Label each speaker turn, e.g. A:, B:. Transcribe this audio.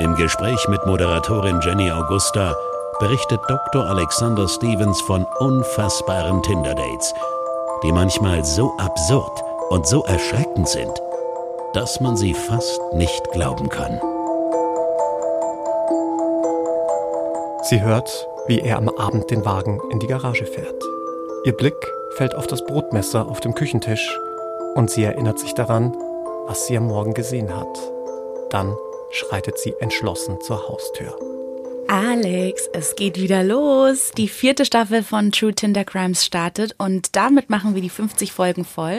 A: Im Gespräch mit Moderatorin Jenny Augusta berichtet Dr. Alexander Stevens von unfassbaren Tinder-Dates, die manchmal so absurd und so erschreckend sind, dass man sie fast nicht glauben kann.
B: Sie hört, wie er am Abend den Wagen in die Garage fährt. Ihr Blick fällt auf das Brotmesser auf dem Küchentisch und sie erinnert sich daran, was sie am Morgen gesehen hat. Dann schreitet sie entschlossen zur Haustür.
C: Alex, es geht wieder los. Die vierte Staffel von True Tinder Crimes startet und damit machen wir die 50 Folgen voll.